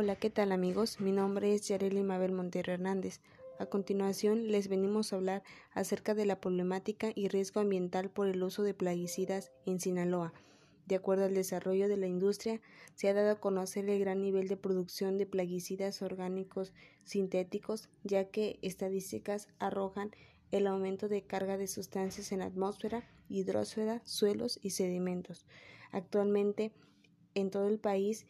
Hola, ¿qué tal amigos? Mi nombre es Yareli Mabel Montero Hernández. A continuación les venimos a hablar acerca de la problemática y riesgo ambiental por el uso de plaguicidas en Sinaloa. De acuerdo al desarrollo de la industria, se ha dado a conocer el gran nivel de producción de plaguicidas orgánicos sintéticos, ya que estadísticas arrojan el aumento de carga de sustancias en la atmósfera, hidrosfera, suelos y sedimentos. Actualmente, en todo el país,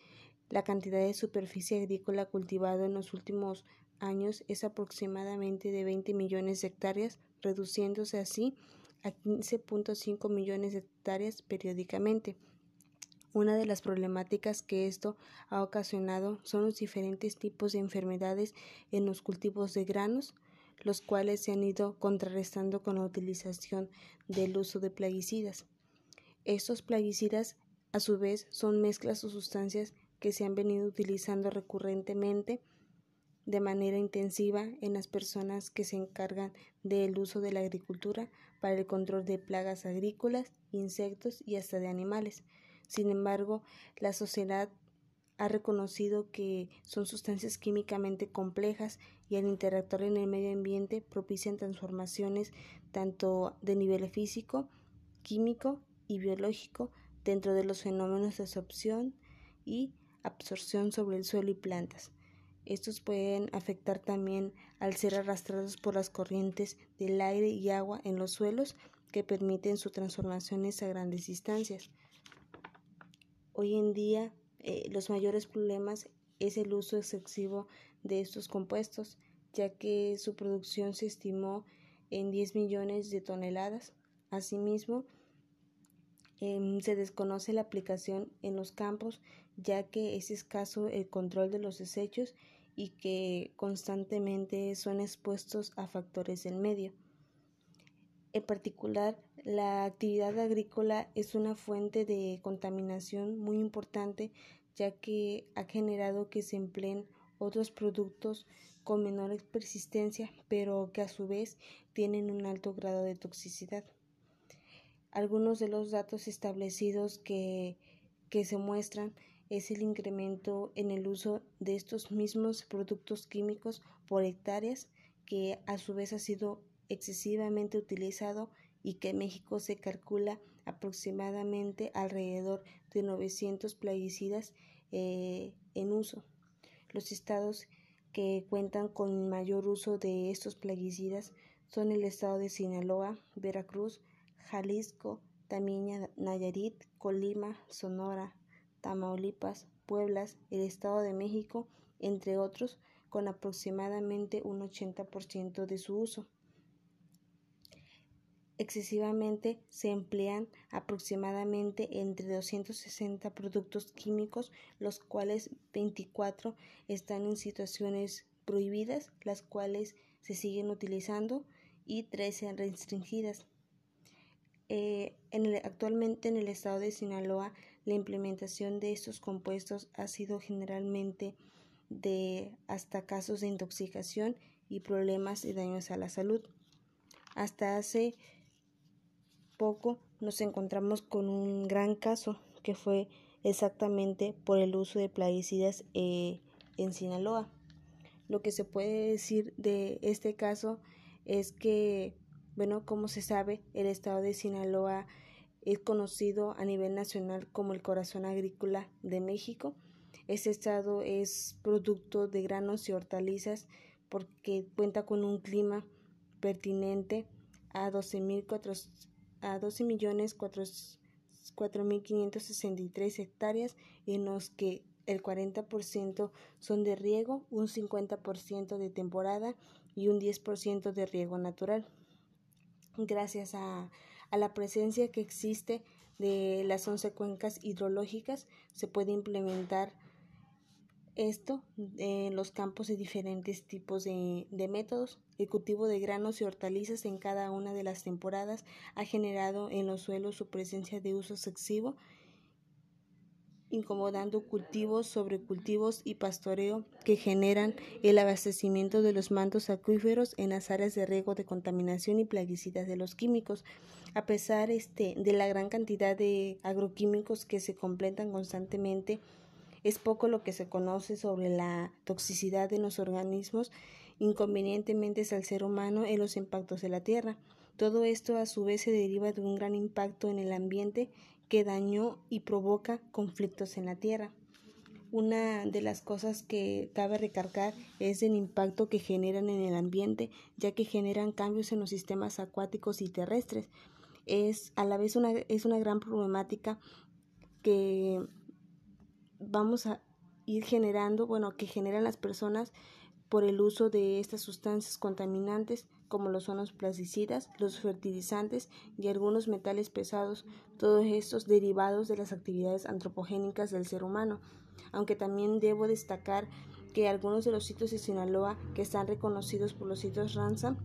la cantidad de superficie agrícola cultivada en los últimos años es aproximadamente de 20 millones de hectáreas, reduciéndose así a 15.5 millones de hectáreas periódicamente. Una de las problemáticas que esto ha ocasionado son los diferentes tipos de enfermedades en los cultivos de granos, los cuales se han ido contrarrestando con la utilización del uso de plaguicidas. Estos plaguicidas, a su vez, son mezclas o sustancias que se han venido utilizando recurrentemente de manera intensiva en las personas que se encargan del uso de la agricultura para el control de plagas agrícolas, insectos y hasta de animales. Sin embargo, la sociedad ha reconocido que son sustancias químicamente complejas y al interactuar en el medio ambiente propician transformaciones tanto de nivel físico, químico y biológico dentro de los fenómenos de absorción y absorción sobre el suelo y plantas. Estos pueden afectar también al ser arrastrados por las corrientes del aire y agua en los suelos que permiten sus transformaciones a grandes distancias. Hoy en día eh, los mayores problemas es el uso excesivo de estos compuestos, ya que su producción se estimó en 10 millones de toneladas. Asimismo, em, se desconoce la aplicación en los campos, ya que es escaso el control de los desechos y que constantemente son expuestos a factores del medio. En particular, la actividad agrícola es una fuente de contaminación muy importante ya que ha generado que se empleen otros productos con menor persistencia, pero que a su vez tienen un alto grado de toxicidad. Algunos de los datos establecidos que, que se muestran es el incremento en el uso de estos mismos productos químicos por hectáreas que a su vez ha sido excesivamente utilizado y que en México se calcula aproximadamente alrededor de 900 plaguicidas eh, en uso. Los estados que cuentan con mayor uso de estos plaguicidas son el estado de Sinaloa, Veracruz, Jalisco, también Nayarit, Colima, Sonora, Tamaulipas, Pueblas, el Estado de México, entre otros, con aproximadamente un 80% de su uso. Excesivamente se emplean aproximadamente entre 260 productos químicos, los cuales 24 están en situaciones prohibidas, las cuales se siguen utilizando y 13 restringidas. Eh, actualmente en el estado de Sinaloa la implementación de estos compuestos ha sido generalmente de hasta casos de intoxicación y problemas y daños a la salud. Hasta hace poco nos encontramos con un gran caso que fue exactamente por el uso de plaguicidas eh, en Sinaloa. Lo que se puede decir de este caso es que, bueno, como se sabe, el estado de Sinaloa es conocido a nivel nacional como el corazón agrícola de México. Este estado es producto de granos y hortalizas porque cuenta con un clima pertinente a 12.000 a 12 millones 4.563 hectáreas en los que el 40% son de riego, un 50% de temporada y un 10% de riego natural. Gracias a la presencia que existe de las 11 cuencas hidrológicas, se puede implementar esto en los campos de diferentes tipos de, de, métodos. El cultivo de granos y hortalizas en cada una de las temporadas ha generado en los suelos su presencia de uso excesivo incomodando cultivos sobre cultivos y pastoreo que generan el abastecimiento de los mantos acuíferos en las áreas de riego de contaminación y plaguicidas de los químicos. A pesar este, de la gran cantidad de agroquímicos que se completan constantemente Es poco lo que se conoce sobre la toxicidad de los organismos inconvenientemente al ser humano en los impactos de la Tierra. Todo esto a su vez se deriva de un gran impacto en el ambiente que dañó y provoca conflictos en la Tierra. Una de las cosas que cabe recargar es el impacto que generan en el ambiente, ya que generan cambios en los sistemas acuáticos y terrestres. Es a la vez una, es una gran problemática que vamos a ir generando, bueno, que generan las personas por el uso de estas sustancias contaminantes como lo son los plasticidas, los fertilizantes y algunos metales pesados, todos estos derivados de las actividades antropogénicas del ser humano. Aunque también debo destacar que algunos de los sitios de Sinaloa que están reconocidos por los sitios Ransom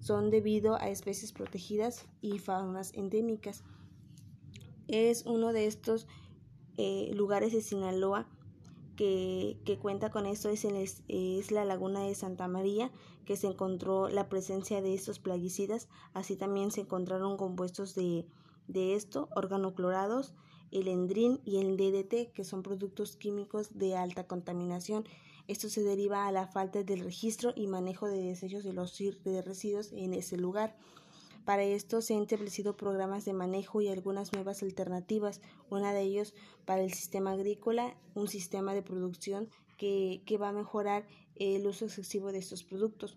son debido a especies protegidas y faunas endémicas. Es uno de estos eh, lugares de Sinaloa que, cuenta con esto es, es la laguna de Santa María, que se encontró la presencia de estos plaguicidas. Así también se encontraron compuestos de, de esto, organoclorados, el endrin y el DDT, que son productos químicos de alta contaminación. Esto se deriva a la falta del registro y manejo de desechos de los de residuos en ese lugar. Para esto se han establecido programas de manejo y algunas nuevas alternativas, una de ellos para el sistema agrícola, un sistema de producción que, que va a mejorar el uso excesivo de estos productos.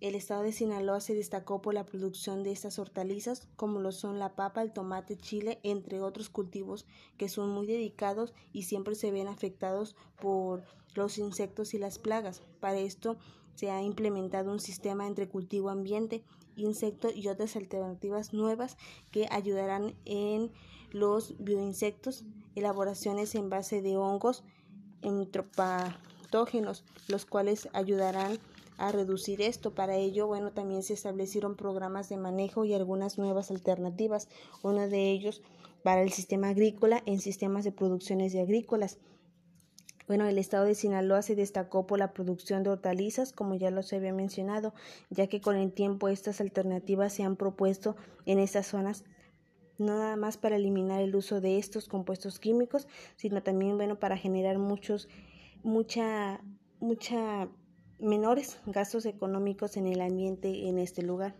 El estado de Sinaloa se destacó por la producción de estas hortalizas, como lo son la papa, el tomate, chile, entre otros cultivos que son muy dedicados y siempre se ven afectados por los insectos y las plagas. Para esto se ha implementado un sistema entre cultivo ambiente insecto y otras alternativas nuevas que ayudarán en los bioinsectos, elaboraciones en base de hongos entropatógenos, los cuales ayudarán a reducir esto. Para ello, bueno, también se establecieron programas de manejo y algunas nuevas alternativas, uno de ellos para el sistema agrícola en sistemas de producciones de agrícolas. Bueno, el estado de Sinaloa se destacó por la producción de hortalizas, como ya los había mencionado, ya que con el tiempo estas alternativas se han propuesto en estas zonas no nada más para eliminar el uso de estos compuestos químicos, sino también bueno para generar muchos mucha mucha menores gastos económicos en el ambiente en este lugar.